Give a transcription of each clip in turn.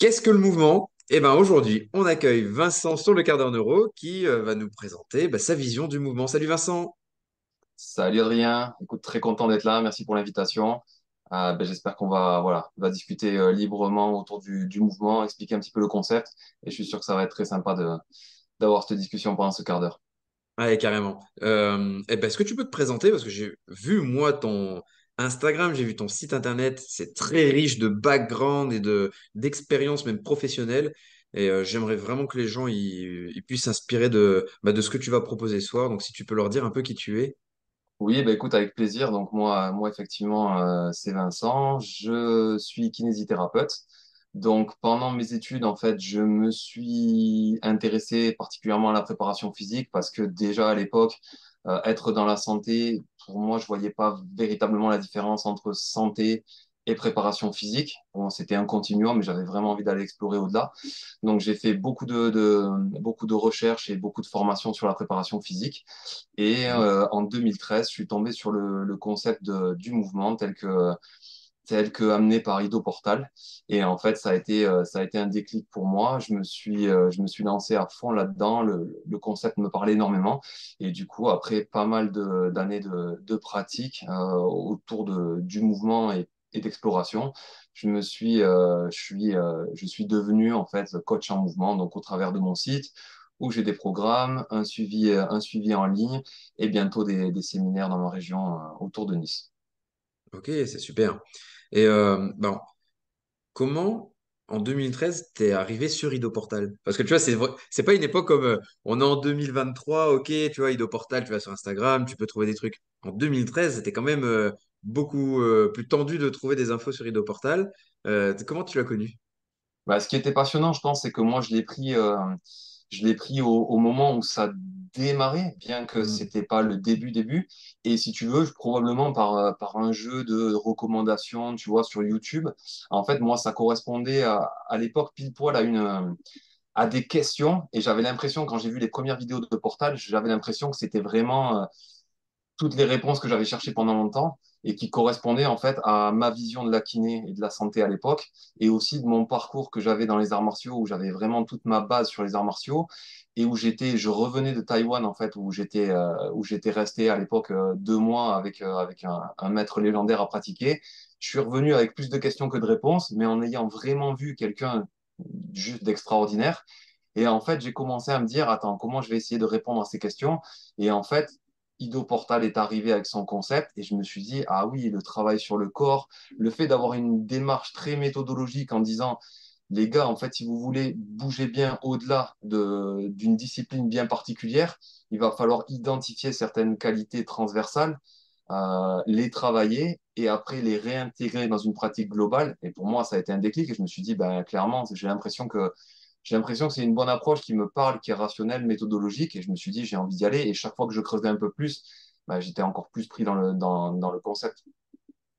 Qu'est-ce que le mouvement? Eh ben aujourd'hui, on accueille Vincent sur le quart d'heure neuro qui euh, va nous présenter bah, sa vision du mouvement. Salut Vincent. Salut Adrien, écoute, très content d'être là, merci pour l'invitation. Euh, ben, j'espère qu'on va, voilà, va discuter euh, librement autour du, du mouvement, expliquer un petit peu le concept, et je suis sûr que ça va être très sympa d'avoir cette discussion pendant ce quart d'heure. Ouais, carrément. Eh ben, est-ce que tu peux te présenter? Parce que j'ai vu, moi, ton Instagram, j'ai vu ton site internet, c'est très riche de background et de d'expérience, même professionnelle. Et euh, j'aimerais vraiment que les gens ils, ils puissent s'inspirer de, bah, de ce que tu vas proposer ce soir. Donc, si tu peux leur dire un peu qui tu es. Oui, ben écoute, avec plaisir. Donc moi, moi effectivement, euh, c'est Vincent. Je suis kinésithérapeute. Donc pendant mes études, en fait, je me suis intéressé particulièrement à la préparation physique parce que déjà à l'époque, euh, être dans la santé, pour moi, je voyais pas véritablement la différence entre santé et préparation physique. Bon, c'était un continuum, mais j'avais vraiment envie d'aller explorer au-delà. Donc j'ai fait beaucoup de, de, beaucoup de recherches et beaucoup de formations sur la préparation physique. Et euh, en 2013, je suis tombé sur le, le concept du mouvement tel que tel que amené par Ido Portal. Et en fait, ça a été, euh, ça a été un déclic pour moi. Je me suis, euh, je me suis lancé à fond là-dedans. Le, concept me parlait énormément. Et du coup, après pas mal d'années de, de pratique euh, autour de, du mouvement et, d'exploration, je me suis, euh, je suis, je suis devenu en fait coach en mouvement. Donc, au travers de mon site où j'ai des programmes, un suivi, un suivi en ligne et bientôt des, séminaires dans ma région autour de Nice. Ok, c'est super. Et euh, bon, comment, en 2013, t'es arrivé sur Idoportal? Parce que tu vois, c'est c'est pas une époque comme euh, on est en 2023, ok, tu vois, Idoportal, tu vas sur Instagram, tu peux trouver des trucs. En 2013, c'était quand même euh, beaucoup plus tendu de trouver des infos sur Idoportal. Euh, comment tu l'as connu? Bah, ce qui était passionnant, je pense, c'est que moi, je l'ai pris, je l'ai pris au moment où ça démarrait, bien que Hmm. c'était pas le début début. Et si tu veux, probablement par, euh, par un jeu de recommandations, tu vois, sur YouTube. En fait, moi, ça correspondait à, à l'époque pile poil à une, à des questions. Et j'avais l'impression, quand j'ai vu les premières vidéos de Portal, j'avais l'impression que c'était vraiment, euh, toutes les réponses que j'avais cherchées pendant longtemps et qui correspondaient en fait à ma vision de la kiné et de la santé à l'époque et aussi de mon parcours que j'avais dans les arts martiaux où j'avais vraiment toute ma base sur les arts martiaux et où j'étais, je revenais de Taïwan en fait où j'étais euh, resté à l'époque euh, deux mois avec euh, avec un, un maître légendaire à pratiquer. Je suis revenu avec plus de questions que de réponses, mais en ayant vraiment vu quelqu'un juste d'extraordinaire. Et en fait, j'ai commencé à me dire, attends, comment je vais essayer de répondre à ces questions? Et en fait, Ido Portal est arrivé avec son concept et je me suis dit, ah oui, le travail sur le corps, le fait d'avoir une démarche très méthodologique en disant, les gars, en fait, si vous voulez bouger bien au-delà de, d'une discipline bien particulière, il va falloir identifier certaines qualités transversales, euh, les travailler et après les réintégrer dans une pratique globale. Et pour moi, ça a été un déclic et je me suis dit, ben, clairement, j'ai l'impression que j'ai l'impression que c'est une bonne approche qui me parle, qui est rationnelle, méthodologique, et je me suis dit, j'ai envie d'y aller. Et chaque fois que je creusais un peu plus, bah, j'étais encore plus pris dans le, dans, dans le concept.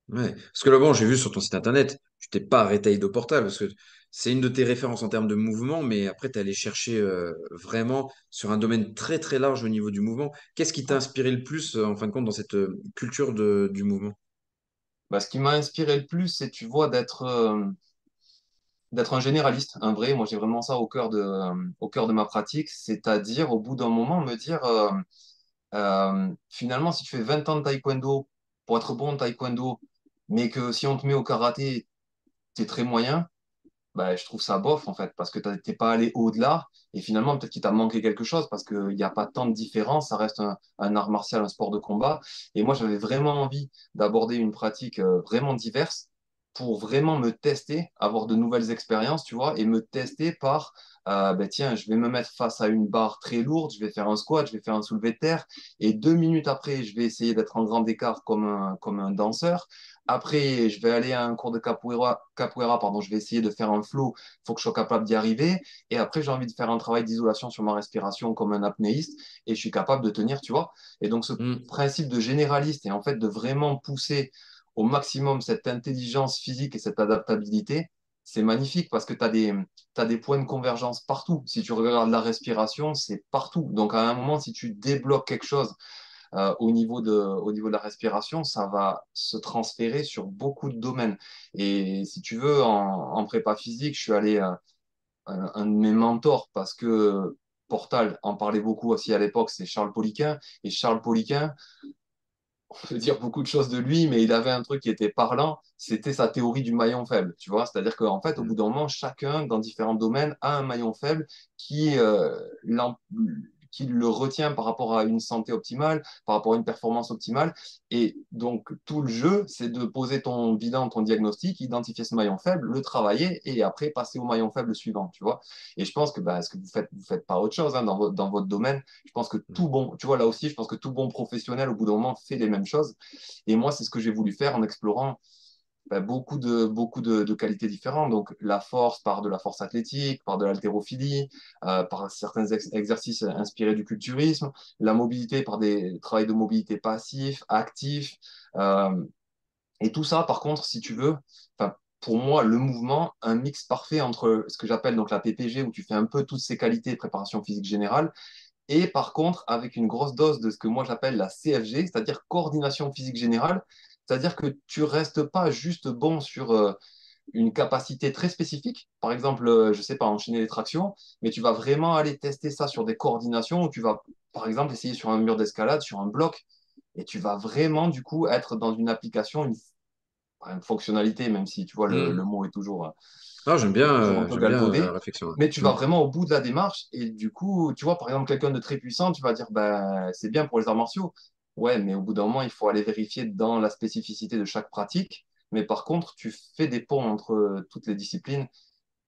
Ouais. Parce que là, bon, j'ai vu sur ton site internet, tu t'es pas arrêté à Idoportal parce que c'est une de tes références en termes de mouvement, mais après, tu es allé chercher euh, vraiment sur un domaine très très large au niveau du mouvement. Qu'est-ce qui t'a inspiré le plus, euh, en fin de compte, dans cette euh, culture de, du mouvement? Bah, ce qui m'a inspiré le plus, c'est, tu vois, d'être euh, d'être un généraliste, un vrai. Moi, j'ai vraiment ça au cœur de, euh, ma pratique, c'est-à-dire, au bout d'un moment, me dire, euh, euh, finalement, si tu fais 20 ans de taekwondo pour être bon en taekwondo, mais que si on te met au karaté, t'es très moyen, bah, je trouve ça bof en fait, parce que t'as- t'es pas allé au-delà et finalement peut-être qu'il t'a manqué quelque chose parce qu'il n'y a pas tant de différence, ça reste un, art martial, un sport de combat. Et moi j'avais vraiment envie d'aborder une pratique vraiment diverse pour vraiment me tester, avoir de nouvelles expériences, tu vois, et me tester par, euh, ben tiens, je vais me mettre face à une barre très lourde, je vais faire un squat, je vais faire un soulevé de terre, et deux minutes après, je vais essayer d'être en grand écart comme un, comme un danseur. Après, je vais aller à un cours de capoeira, capoeira, pardon, je vais essayer de faire un flow, il faut que je sois capable d'y arriver. Et après, j'ai envie de faire un travail d'isolation sur ma respiration comme un apnéiste, et je suis capable de tenir, tu vois. Et donc, ce Hmm. principe de généraliste et en fait de vraiment pousser au maximum cette intelligence physique et cette adaptabilité, c'est magnifique parce que tu as des, des points de convergence partout. Si tu regardes la respiration, c'est partout. Donc, à un moment, si tu débloques quelque chose, euh, au niveau de, au niveau de la respiration, ça va se transférer sur beaucoup de domaines. Et si tu veux, en, prépa physique, je suis allé, euh, un, un de mes mentors, parce que Portal en parlait beaucoup aussi à l'époque, c'est Charles Poliquin. Et Charles Poliquin, on peut dire beaucoup de choses de lui, mais il avait un truc qui était parlant, c'était sa théorie du maillon faible, tu vois? C'est-à-dire qu'en fait, au bout d'un moment, chacun, dans différents domaines, a un maillon faible qui, euh, qui le retient par rapport à une santé optimale, par rapport à une performance optimale. Et donc, tout le jeu, c'est de poser ton bilan, ton diagnostic, identifier ce maillon faible, le travailler et après passer au maillon faible suivant, tu vois. Et je pense que bah, ce que vous faites, vous faites pas autre chose hein, dans, votre, dans votre domaine. Je pense que tout bon, tu vois, là aussi, je pense que tout bon professionnel, au bout d'un moment, fait les mêmes choses. Et moi, c'est ce que j'ai voulu faire en explorant bah, beaucoup de, beaucoup de, de qualités différentes. Donc, la force par de la force athlétique, par de l'haltérophilie, euh, par certains ex- exercices inspirés du culturisme, la mobilité par des travails de mobilité passif, actif. euh, et tout ça, par contre, si tu veux, pour moi, le mouvement, un mix parfait entre ce que j'appelle donc la PPG, où tu fais un peu toutes ces qualités, préparation physique générale, et par contre, avec une grosse dose de ce que moi j'appelle la CFG, c'est-à-dire coordination physique générale, c'est-à-dire que tu restes pas juste bon sur euh, une capacité très spécifique, par exemple, euh, je sais pas, enchaîner les tractions, mais tu vas vraiment aller tester ça sur des coordinations où tu vas, par exemple, essayer sur un mur d'escalade, sur un bloc, et tu vas vraiment, du coup, être dans une application, une, une fonctionnalité, même si, tu vois, le, le Hmm. mot est toujours, euh, Ah, j'aime bien, euh, bien euh, la galvaudé, réflexion. mais tu vas vraiment au bout de la démarche. Et du coup, tu vois, par exemple, quelqu'un de très puissant, tu vas dire, ben, c'est bien pour les arts martiaux. Ouais, mais au bout d'un moment, il faut aller vérifier dans la spécificité de chaque pratique. Mais par contre, tu fais des ponts entre euh, toutes les disciplines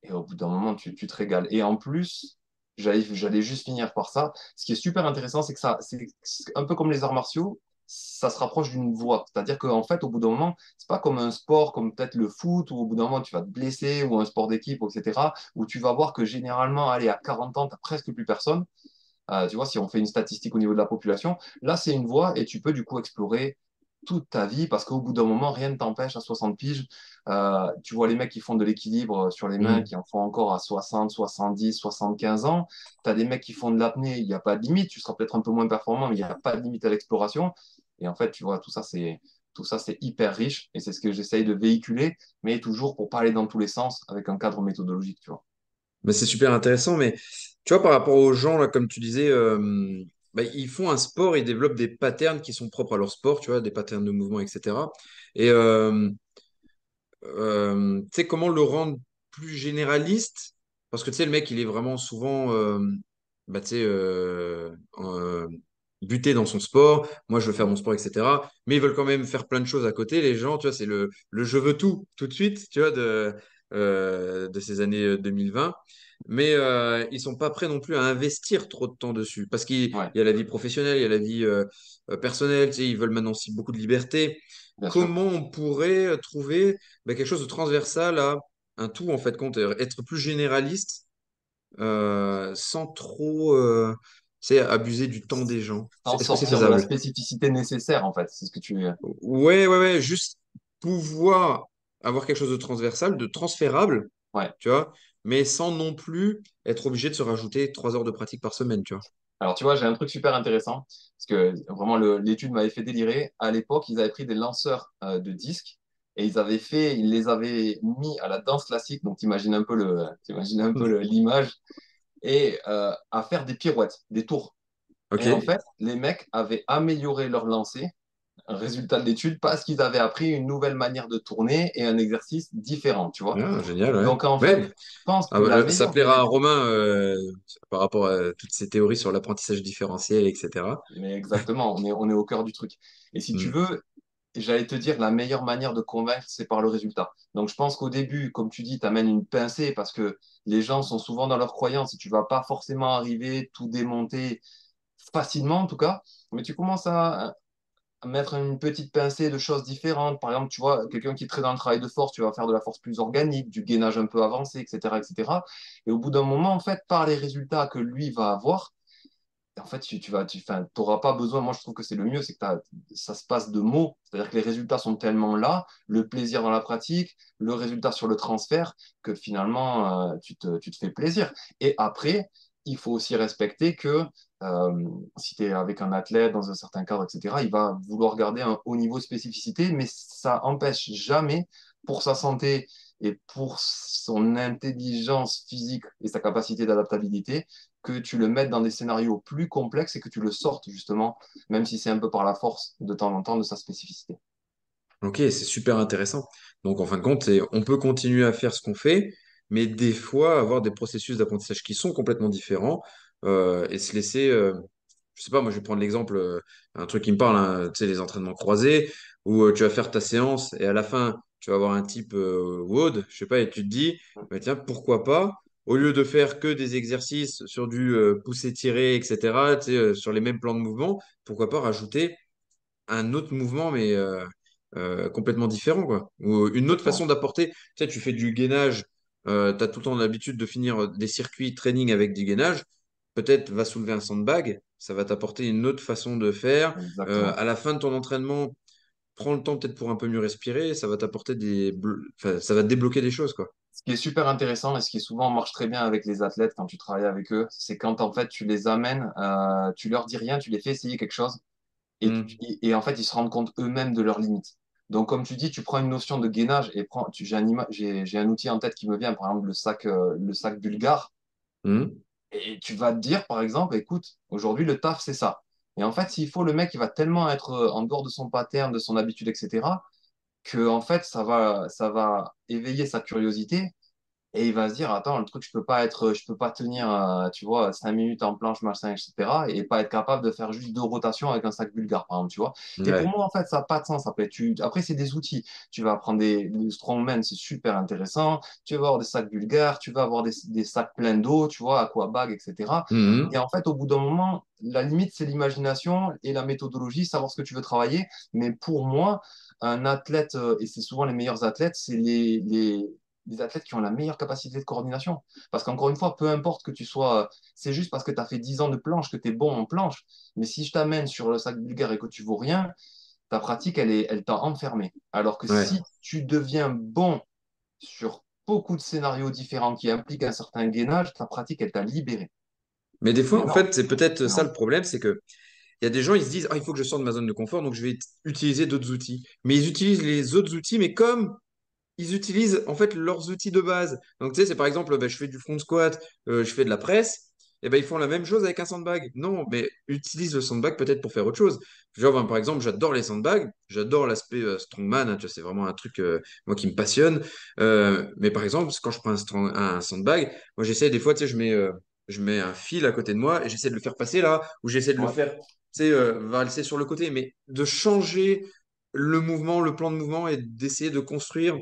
et au bout d'un moment, tu, te régales. Et en plus, j'allais, juste finir par ça. Ce qui est super intéressant, c'est que ça, c'est c'est un peu comme les arts martiaux, ça se rapproche d'une voie. C'est-à-dire qu'en fait, au bout d'un moment, c'est pas comme un sport, comme peut-être le foot, où au bout d'un moment, tu vas te blesser, ou un sport d'équipe, etc., où tu vas voir que généralement, allez, à 40 ans, tu n'as presque plus personne. Euh, tu vois, si on fait une statistique au niveau de la population, là, c'est une voie et tu peux du coup explorer toute ta vie parce qu'au bout d'un moment, rien ne t'empêche à 60 piges. Euh, tu vois les mecs qui font de l'équilibre sur les mains, Hmm. qui en font encore à 60, 70, 75 ans. Tu as des mecs qui font de l'apnée, il n'y a pas de limite. Tu seras peut-être un peu moins performant, mais il n'y a pas de limite à l'exploration. Et en fait, tu vois, tout ça, c'est tout ça, c'est hyper riche et c'est ce que j'essaye de véhiculer, mais toujours pour pas aller dans tous les sens avec un cadre méthodologique, tu vois. Mais c'est super intéressant, mais tu vois, par rapport aux gens, là, comme tu disais, euh, bah, ils font un sport, ils développent des patterns qui sont propres à leur sport, tu vois, des patterns de mouvement, etc. Et euh, euh, tu sais, comment le rendre plus généraliste? Parce que tu sais, le mec, il est vraiment souvent bah, buté dans son sport. Moi, je veux faire mon sport, etc. Mais ils veulent quand même faire plein de choses à côté. Les gens, tu vois, c'est le, le je veux tout, tout de suite, tu vois, de, de ces années euh, 2020. Mais euh, ils sont pas prêts non plus à investir trop de temps dessus. Parce qu'il il Ouais, y a la vie professionnelle, il y a la vie euh, euh, personnelle, tu sais, ils veulent maintenant aussi beaucoup de liberté bien sûr. comment on pourrait euh, trouver bah, quelque chose de transversal à un tout, en fait, compte, euh, être plus généraliste euh, sans trop euh, tu sais, abuser du temps des gens. C'est- Est-ce que c'est la spécificité nécessaire, en fait, c'est ce que tu... Ouais, ouais, ouais, juste pouvoir avoir quelque chose de transversal, de transférable, Ouais. tu vois, mais sans non plus être obligé de se rajouter trois heures de pratique par semaine, tu vois. Alors, tu vois, j'ai un truc super intéressant, parce que vraiment, l'étude m'avait fait délirer. À l'époque, ils avaient pris des lanceurs euh, de disques et ils avaient fait, ils les avaient mis à la danse classique, donc t'imagines un peu le, t'imagines un peu l'image, et euh, à faire des pirouettes, des tours. Et en fait, les mecs avaient amélioré leur lancer, un résultat de l'étude, parce qu'ils avaient appris une nouvelle manière de tourner et un exercice différent, tu vois. Ah, génial, ouais. Donc, en fait, Ouais, je pense Ah, que la bah, ça meilleure plaira à Romain euh, par rapport à toutes ces théories sur l'apprentissage différentiel, etc. Mais exactement, on est, on est au cœur du truc. Et si tu Hmm. veux, j'allais te dire, la meilleure manière de convaincre, c'est par le résultat. Donc je pense qu'au début, comme tu dis, tu amènes une pincée parce que les gens sont souvent dans leurs croyances et tu vas pas forcément arriver tout démonter facilement en tout cas, mais tu commences à mettre une petite pincée de choses différentes. Par exemple, tu vois, quelqu'un qui est très dans le travail de force, tu vas faire de la force plus organique, du gainage un peu avancé, etc., etc. Et au bout d'un moment, en fait, par les résultats que lui va avoir, en fait, tu, tu vas, tu, enfin, t'auras pas besoin. Moi, je trouve que c'est le mieux, c'est que ça se passe de mots. C'est-à-dire que les résultats sont tellement là, le plaisir dans la pratique, le résultat sur le transfert, que finalement, euh, tu te, tu te fais plaisir. Et après, il faut aussi respecter que euh, si tu es avec un athlète dans un certain cadre, etc., il va vouloir garder un haut niveau de spécificité, mais ça empêche jamais pour sa santé et pour son intelligence physique et sa capacité d'adaptabilité que tu le mettes dans des scénarios plus complexes et que tu le sortes justement, même si c'est un peu par la force de temps en temps de sa spécificité. Ok, c'est super intéressant. Donc, en fin de compte, on peut continuer à faire ce qu'on fait, mais des fois avoir des processus d'apprentissage qui sont complètement différents euh, et se laisser, euh, je sais pas, moi je vais prendre l'exemple, euh, un truc qui me parle, hein, tu sais, les entraînements croisés, où euh, tu vas faire ta séance et à la fin, tu vas avoir un type WOD, je sais pas, et tu te dis, bah, tiens, pourquoi pas, au lieu de faire que des exercices sur du pousser-tirer, etc., tu sais, sur les mêmes plans de mouvement, pourquoi pas rajouter un autre mouvement, mais euh, complètement différent, quoi. Ou une autre façon d'apporter. Tu sais, tu fais du gainage, tu as tout le temps l'habitude de finir des circuits training avec du gainage. Peut-être va soulever un sandbag, ça va t'apporter une autre façon de faire. Euh, à la fin de ton entraînement, prends le temps peut-être pour un peu mieux respirer, ça va t'apporter des... Enfin, ça va te débloquer des choses, quoi. Ce qui est super intéressant et ce qui souvent marche très bien avec les athlètes quand tu travailles avec eux, c'est quand en fait tu les amènes, euh, tu leur dis rien, tu les fais essayer quelque chose et, tu- et, et en fait ils se rendent compte eux-mêmes de leurs limites. Donc comme tu dis, tu prends une notion de gainage et prends, tu, j'ai un, j'ai un outil en tête qui me vient, par exemple le sac, euh, le sac bulgare, Hmm. et tu vas te dire par exemple, écoute, aujourd'hui le taf c'est ça. Et en fait, s'il faut, le mec il va tellement être euh, en dehors de son pattern, de son habitude, etc., que en fait ça va, ça va éveiller sa curiosité et il va se dire, attends, le truc, je peux pas être, je peux pas tenir, euh, tu vois, cinq minutes en planche, machin, etc. Et pas être capable de faire juste deux rotations avec un sac bulgare, par exemple, tu vois. Et pour moi, en fait, ça n'a pas de sens. Après, tu, après c'est des outils. Tu vas apprendre des, des strongmen, c'est super intéressant. Tu vas avoir des sacs bulgares, tu vas avoir des, des sacs pleins d'eau, tu vois, aquabag, etc. Et Hmm. en fait, au bout d'un moment, la limite, c'est l'imagination et la méthodologie, savoir ce que tu veux travailler. Mais pour moi, un athlète, euh, et c'est souvent les meilleurs athlètes, c'est les, les, les athlètes qui ont la meilleure capacité de coordination. Parce qu'encore une fois, peu importe que tu sois, c'est juste parce que tu as fait 10 ans de planche que tu es bon en planche. Mais si je t'amène sur le sac bulgare et que tu vaux rien, ta pratique, elle est, elle t'a enfermé. Alors que Ouais. si tu deviens bon sur beaucoup de scénarios différents qui impliquent un certain gainage, ta pratique, elle t'a libéré. Mais des fois, en fait, c'est peut-être ça le problème, c'est que Il y a des gens, ils se disent, ah, il faut que je sorte de ma zone de confort, donc je vais utiliser d'autres outils. Mais ils utilisent les autres outils, mais comme ils utilisent en fait leurs outils de base. Donc, tu sais, c'est par exemple, ben, je fais du front squat, euh, je fais de la presse, et ben ils font la même chose avec un sandbag. Non, mais utilise le sandbag peut-être pour faire autre chose. Genre, ben, par exemple, j'adore les sandbags, j'adore l'aspect euh, strongman, hein, c'est vraiment un truc, euh, moi, qui me passionne. Euh, mais par exemple, quand je prends un, strong- un sandbag, moi, j'essaie des fois, tu sais, je mets, je mets un fil à côté de moi et j'essaie de le faire passer là, ou j'essaie de le faire, tu sais, valser sur le côté, mais de changer le mouvement, le plan de mouvement et d'essayer de construire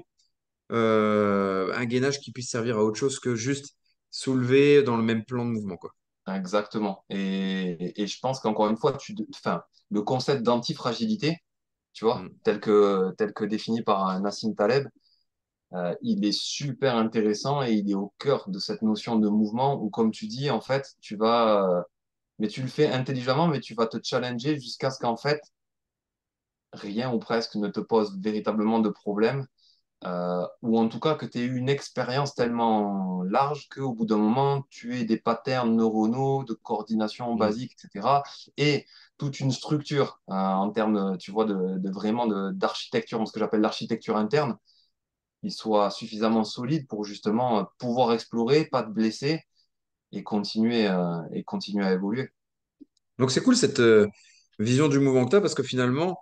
un gainage qui puisse servir à autre chose que juste soulever dans le même plan de mouvement, quoi. Exactement. Et, et je pense qu'encore une fois, tu, enfin, le concept d'antifragilité, tu vois, Mm. tel que, tel que défini par Nassim Taleb, euh, il est super intéressant et il est au cœur de cette notion de mouvement où, comme tu dis, en fait, tu vas, euh, mais tu le fais intelligemment, mais tu vas te challenger jusqu'à ce qu'en fait, rien ou presque ne te pose véritablement de problème euh, ou en tout cas que tu aies eu une expérience tellement large qu'au bout d'un moment, tu aies des patterns neuronaux de coordination Mm. basique, etc. Et toute une structure euh, en termes, tu vois, de, de vraiment d'architecture, ce que j'appelle l'architecture interne, qui soit suffisamment solide pour justement euh, pouvoir explorer, pas te blesser et continuer, euh, et continuer à évoluer. Donc c'est cool cette vision du mouvement que tu as parce que finalement,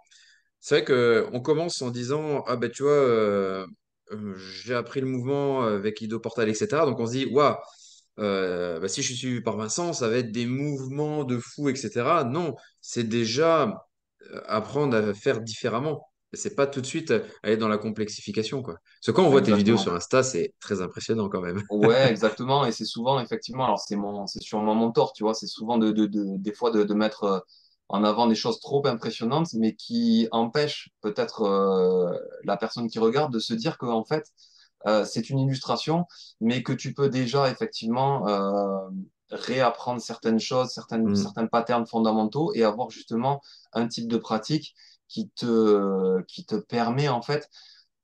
c'est vrai qu'on commence en disant, ah ben tu vois, euh, euh, j'ai appris le mouvement avec Ido Portal, etc. Donc on se dit, waouh, euh, bah, si je suis suivi par Vincent, ça va être des mouvements de fou, etc. Non, c'est déjà apprendre à faire différemment. C'est pas tout de suite aller dans la complexification, quoi. Parce que quand on voit tes vidéos sur. Insta, c'est très impressionnant quand même. Ouais, exactement. Et c'est souvent, effectivement, alors c'est sûrement mon tort, tu vois, c'est souvent de, de, de- des fois de, mettre en avant des choses trop impressionnantes, mais qui empêchent peut-être euh, la personne qui regarde de se dire que, en fait, euh, c'est une illustration, mais que tu peux déjà, effectivement, euh, réapprendre certaines choses, certaines, Mm. certains patterns fondamentaux et avoir justement un type de pratique qui te, qui te permet, en fait,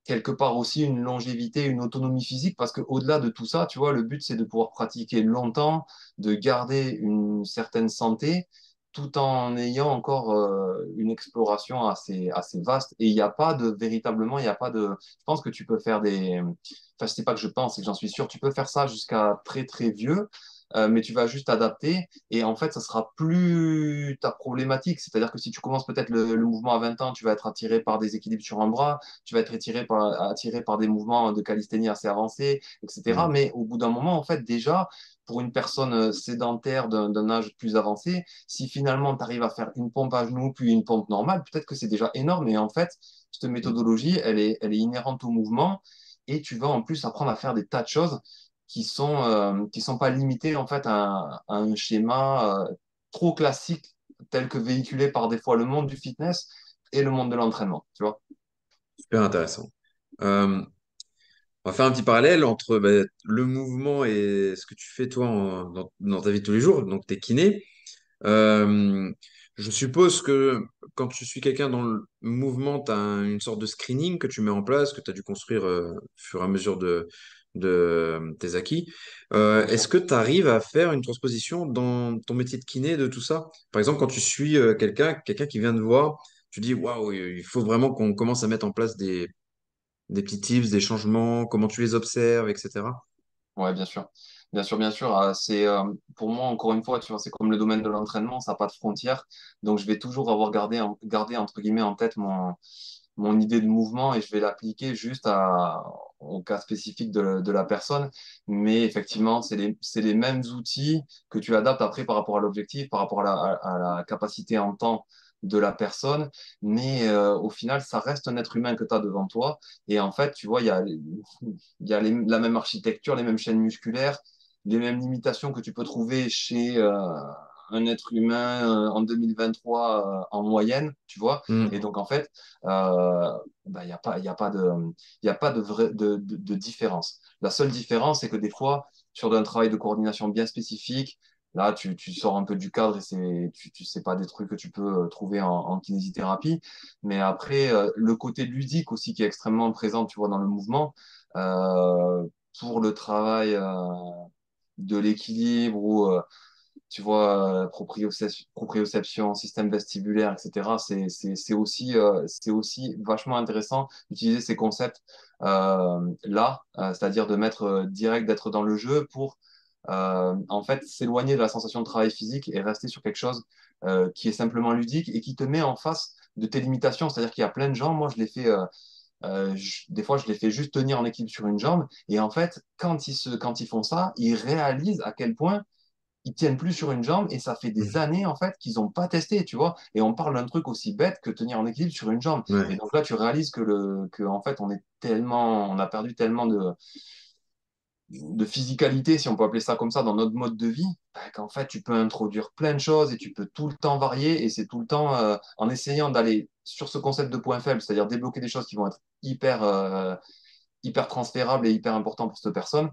quelque part aussi une longévité, une autonomie physique, parce qu'au-delà de tout ça, tu vois, le but, c'est de pouvoir pratiquer longtemps, de garder une certaine santé, tout en ayant encore euh, une exploration assez, assez vaste. Et il n'y a pas de, véritablement, il n'y a pas de... Je pense que tu peux faire des... Enfin, je sais pas que je pense, c'est que j'en suis sûr, tu peux faire ça jusqu'à très, très vieux. Euh, mais tu vas juste adapter et en fait, ça sera plus ta problématique. C'est-à-dire que si tu commences peut-être le, le mouvement à 20 ans, tu vas être attiré par des équilibres sur un bras, tu vas être attiré par, attiré par des mouvements de calisthénie assez avancés, etc. Hmm. Mais au bout d'un moment, en fait, déjà, pour une personne sédentaire d'un âge plus avancé, si finalement tu arrives à faire une pompe à genoux puis une pompe normale, peut-être que c'est déjà énorme. Et en fait, cette méthodologie, elle est, elle est inhérente au mouvement et tu vas en plus apprendre à faire des tas de choses qui sont, euh, qui sont pas limités en fait à, un schéma euh, trop classique tel que véhiculé par des fois le monde du fitness et le monde de l'entraînement, tu vois. Super intéressant. Euh, on va faire un petit parallèle entre bah, le mouvement et ce que tu fais toi dans, ta vie de tous les jours. Donc, tu es kiné. Je suppose que quand tu suis quelqu'un dans le mouvement, tu as une sorte de screening que tu mets en place, que tu as dû construire au fur et à mesure de, de tes acquis. Euh, est-ce que tu arrives à faire une transposition dans ton métier de kiné de tout ça? Par exemple, quand tu suis euh, quelqu'un, quelqu'un qui vient te voir, tu dis, waouh, il faut vraiment qu'on commence à mettre en place des, des petits tips, des changements, comment tu les observes, etc. Ouais, bien sûr. Bien sûr, bien sûr. Euh, c'est, pour moi, encore une fois, tu vois, c'est comme le domaine de l'entraînement, ça n'a pas de frontières. Donc, je vais toujours avoir gardé, gardé, entre guillemets, en tête mon, mon idée de mouvement et je vais l'appliquer juste à, au cas spécifique de, de la personne. Mais effectivement, c'est les, les mêmes outils que tu adaptes après par rapport à l'objectif, par rapport à la, à, la capacité en temps de la personne. Mais euh, au final, ça reste un être humain que tu as devant toi. Et en fait, tu vois, il y a, y a la même architecture, les mêmes chaînes musculaires, les mêmes limitations que tu peux trouver chez euh, un être humain euh, en 2023 euh, en moyenne, tu vois. Et Hmm. donc, en fait, euh, bah, il n'y a pas, il y a pas de, il y a pas de, vraie, de, de, de différence. La seule différence, c'est que des fois, sur un travail de coordination bien spécifique, là, tu, tu sors un peu du cadre et c'est, tu, tu sais pas des trucs que tu peux trouver en, en kinésithérapie. Mais après, euh, le côté ludique aussi qui est extrêmement présent, tu vois, dans le mouvement, euh, pour le travail euh, de l'équilibre ou, euh, tu vois, euh, proprioception, système vestibulaire, etc. C'est, aussi, euh, aussi vachement intéressant d'utiliser ces concepts euh, là, euh, c'est-à-dire de mettre direct, d'être dans le jeu pour en fait s'éloigner de la sensation de travail physique et rester sur quelque chose qui est simplement ludique et qui te met en face de tes limitations. C'est-à-dire qu'il y a plein de gens, moi je euh, je- des fois je les fais juste tenir en équilibre sur une jambe et en fait quand ils, se, quand ils font ça, ils réalisent à quel point ils tiennent plus sur une jambe et ça fait des années en fait qu'ils n'ont pas testé, tu vois. Et on parle d'un truc aussi bête que tenir en équilibre sur une jambe. Et donc là, tu réalises que le, que en fait, on est tellement, on a perdu tellement de, de physicalité, si on peut appeler ça comme ça, dans notre mode de vie, bah, qu'en fait, tu peux introduire plein de choses et tu peux tout le temps varier et c'est tout le temps euh, en essayant d'aller sur ce concept de point faible, c'est-à-dire débloquer des choses qui vont être hyper, euh, hyper transférables et hyper importantes pour cette personne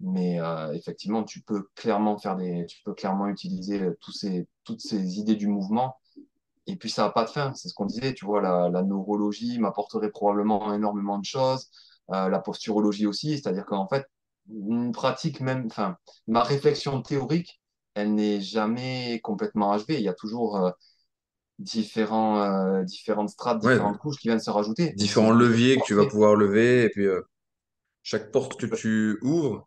mais euh, effectivement, tu peux clairement faire des, tu peux clairement utiliser euh, tous ces, toutes ces idées du mouvement. Et puis ça n'a pas de fin. C'est ce qu'on disait. Tu vois, la, la neurologie m'apporterait probablement énormément de choses. Euh, la posturologie aussi. C'est-à-dire qu'en fait, une pratique même, enfin, ma réflexion théorique, elle n'est jamais complètement achevée. Il y a toujours euh, différents, euh, différentes strates, Ouais, différentes couches qui viennent se rajouter. Différents leviers que tu vas pouvoir lever, et puis euh, chaque porte que tu ouvres.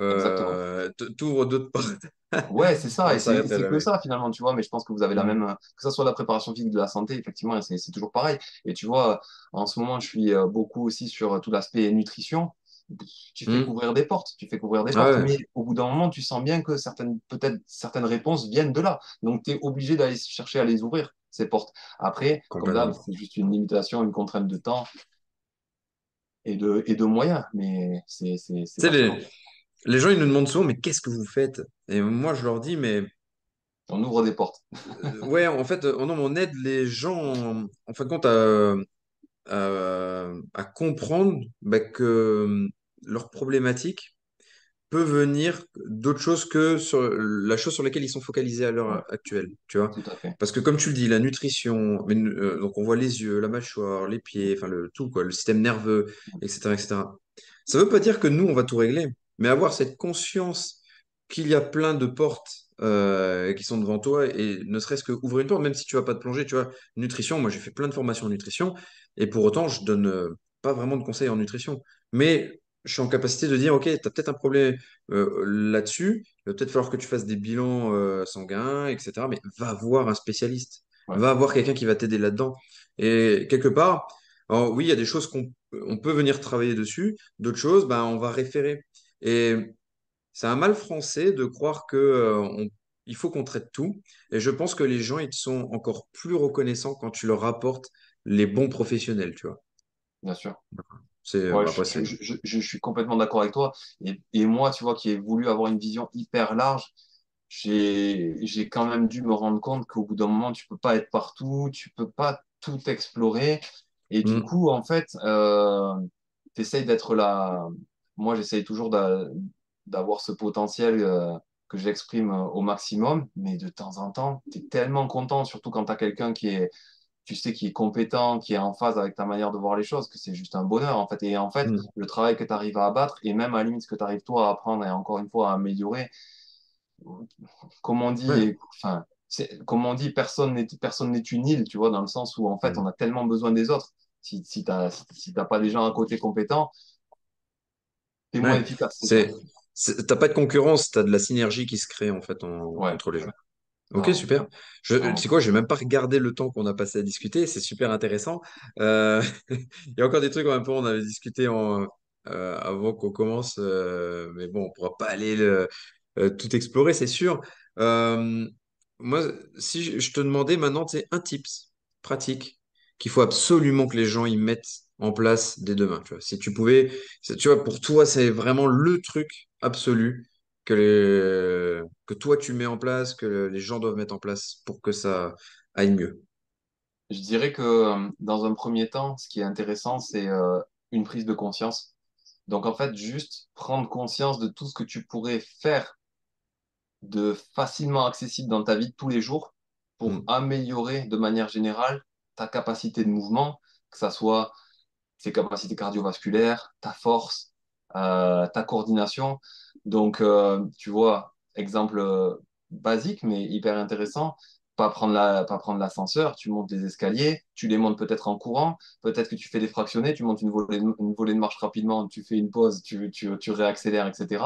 Euh, t'ouvres d'autres portes. Ouais, c'est ça, et c'est que ça finalement, tu vois, mais je pense que vous avez la Hmm. même, que ça soit la préparation physique de la santé, effectivement, c'est toujours pareil. Et tu vois, en ce moment, je suis euh, beaucoup aussi sur tout l'aspect nutrition. Tu fais Hmm. couvrir des portes, tu fais couvrir des Ah portes, ouais, mais au bout d'un moment, tu sens bien que certaines, peut-être certaines réponses viennent de là. Donc, tu es obligé d'aller chercher à les ouvrir, ces portes. Après, comme d'hab, complètement. c'est juste une limitation, une contrainte de temps et de, et de moyens, mais c'est c'est- les, gens, ils nous demandent souvent, mais qu'est-ce que vous faites? Et moi, je leur dis, mais On ouvre des portes. euh, ouais, en fait, euh, non, on aide les gens, en, fin de compte, à, à, à comprendre bah, que euh, leurs problématiques, peut venir d'autre chose que sur la chose sur laquelle ils sont focalisés à l'heure actuelle, tu vois? tout à fait. Parce que comme tu le dis, la nutrition, mais, euh, donc on voit les yeux, la mâchoire, les pieds, enfin le tout, quoi, le système nerveux, etc., etc. Ça veut pas dire que nous, on va tout régler, mais avoir cette conscience qu'il y a plein de portes euh, qui sont devant toi et ne serait-ce que ouvrir une porte, même si tu vas pas te plonger, tu vois, nutrition, moi j'ai fait plein de formations en nutrition et pour autant, je donne euh, pas vraiment de conseils en nutrition. Mais je suis en capacité de dire, OK, tu as peut-être un problème euh, là-dessus, il va peut-être falloir que tu fasses des bilans sanguins, etc. Mais va voir un spécialiste, Ouais, va voir quelqu'un qui va t'aider là-dedans. Et quelque part, alors oui, il y a des choses qu'on on peut venir travailler dessus, d'autres choses, ben, on va référer. Et c'est un mal français de croire que, euh, on- il faut qu'on traite tout. Et je pense que les gens, ils sont encore plus reconnaissants quand tu leur apportes les bons professionnels, tu vois. bien sûr. C'est, Ouais, bah, je, suis complètement d'accord avec toi. Et, et moi, tu vois, qui ai voulu avoir une vision hyper large, j'ai, j'ai quand même dû me rendre compte qu'au bout d'un moment, tu peux pas être partout, tu peux pas tout explorer. Et du Hmm, coup, en fait, euh, tu essayes d'être là. Moi, j'essaye toujours d'a- d'avoir ce potentiel euh, que j'exprime euh, au maximum. Mais de temps en temps, tu es tellement content, surtout quand tu as quelqu'un qui est tu sais qui est compétent, qui est en phase avec ta manière de voir les choses, que c'est juste un bonheur en fait. Et en fait, hmm. le travail que tu arrives à abattre, et même à la limite ce que tu arrives toi à apprendre et encore une fois à améliorer, comme on dit, enfin, comme on dit, personne n'est personne n'est une île, tu vois, dans le sens où en fait Hmm. on a tellement besoin des autres. Si, si si t'as pas des gens à côté compétents, t'es moins Ouais. efficace, c'est. C'est, c'est- t'as pas de concurrence, t'as de la synergie qui se crée, en fait, en- Ouais, entre les gens. Ok, super. Je, tu sais quoi, je vais même pas regarder le temps qu'on a passé à discuter, c'est super intéressant. Euh, il y a encore des trucs un peu, on avait discuté en, euh, avant qu'on commence, euh, mais bon, on pourra pas aller le- tout explorer, c'est sûr. Moi, si je, je te demandais maintenant, sais, un tips pratique qu'il faut absolument que les gens y mettent en place dès demain, tu vois. Si tu pouvais, tu vois, pour toi, c'est vraiment le truc absolu que les, que toi tu mets en place, que les gens doivent mettre en place pour que ça aille mieux. Je dirais que euh, dans un premier temps, ce qui est intéressant, c'est euh, une prise de conscience. Donc en fait, juste prendre conscience de tout ce que tu pourrais faire de facilement accessible dans ta vie de tous les jours pour Mm. améliorer de manière générale ta capacité de mouvement, que ça soit tes capacités cardiovasculaires, ta force, euh, ta coordination. Donc, euh, tu vois, exemple euh, basique, mais hyper intéressant, pas prendre la, pas prendre l'ascenseur, tu montes les escaliers, tu les montes peut-être en courant, peut-être que tu fais des fractionnés, tu montes une volée, une volée de marche rapidement, tu fais une pause, tu, tu, tu réaccélères, etc.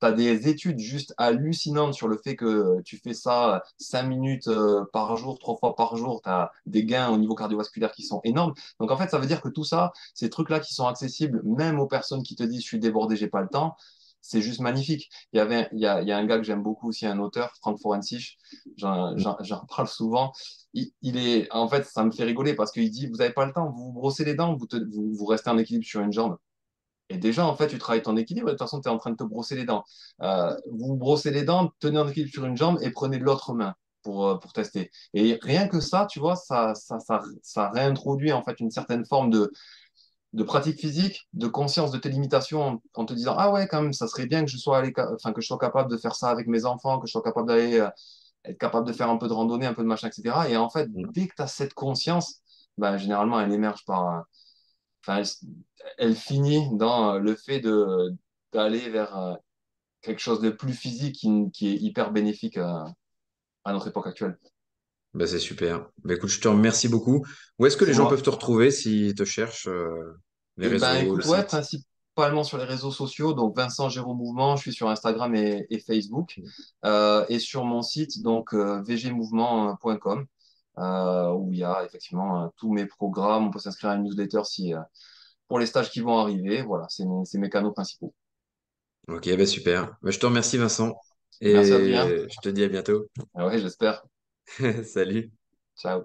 Tu as des études juste hallucinantes sur le fait que tu fais ça 5 minutes euh, par jour, trois fois par jour, tu as des gains au niveau cardiovasculaire qui sont énormes. Donc en fait, ça veut dire que tout ça, ces trucs-là qui sont accessibles même aux personnes qui te disent je suis débordé, j'ai pas le temps, c'est juste magnifique. Il y avait, il y a, il y a un gars que j'aime beaucoup aussi, un auteur, Frank Forensich, j'en parle souvent. Il, il est, en fait, ça me fait rigoler parce qu'il dit, vous n'avez pas le temps, vous vous brossez les dents, vous, te- vous, vous restez en équilibre sur une jambe. Et déjà, en fait, tu travailles ton équilibre de toute façon, tu es en train de te brosser les dents. Euh, vous vous brossez les dents, tenez en équilibre sur une jambe et prenez de l'autre main pour, euh, pour tester. Et rien que ça, tu vois, ça, ça, ça, ça réintroduit en fait une certaine forme de, de pratique physique, de conscience de tes limitations en, te disant, ah ouais, quand même, ça serait bien que je sois allé, enfin, que je sois capable de faire ça avec mes enfants, que je sois capable d'aller, euh, être capable de faire un peu de randonnée, un peu de machin, etc. Et en fait, Mm. dès que tu as cette conscience, ben, généralement, elle émerge par, euh, enfin, elle, elle finit dans euh, le fait de, d'aller vers quelque chose de plus physique qui, qui est hyper bénéfique à notre époque actuelle. Bah, c'est super. Bah, écoute, je te remercie beaucoup. Où est-ce que les gens peuvent te retrouver s'ils te cherchent, euh, les Eh ben, écoute, ouais, principalement sur les réseaux sociaux. Donc, Vincent Géraud Mouvement, je suis sur Instagram et, et Facebook. Euh, et sur mon site, donc, euh, vgmouvement.com, euh, où il y a effectivement tous mes programmes. On peut s'inscrire à une newsletter si, pour les stages qui vont arriver. Voilà, c'est mes, canaux principaux. Ok, bah, super. Bah, je te remercie, Vincent. Merci. Et je te dis à bientôt. Ah ouais, j'espère. Salut. Ciao.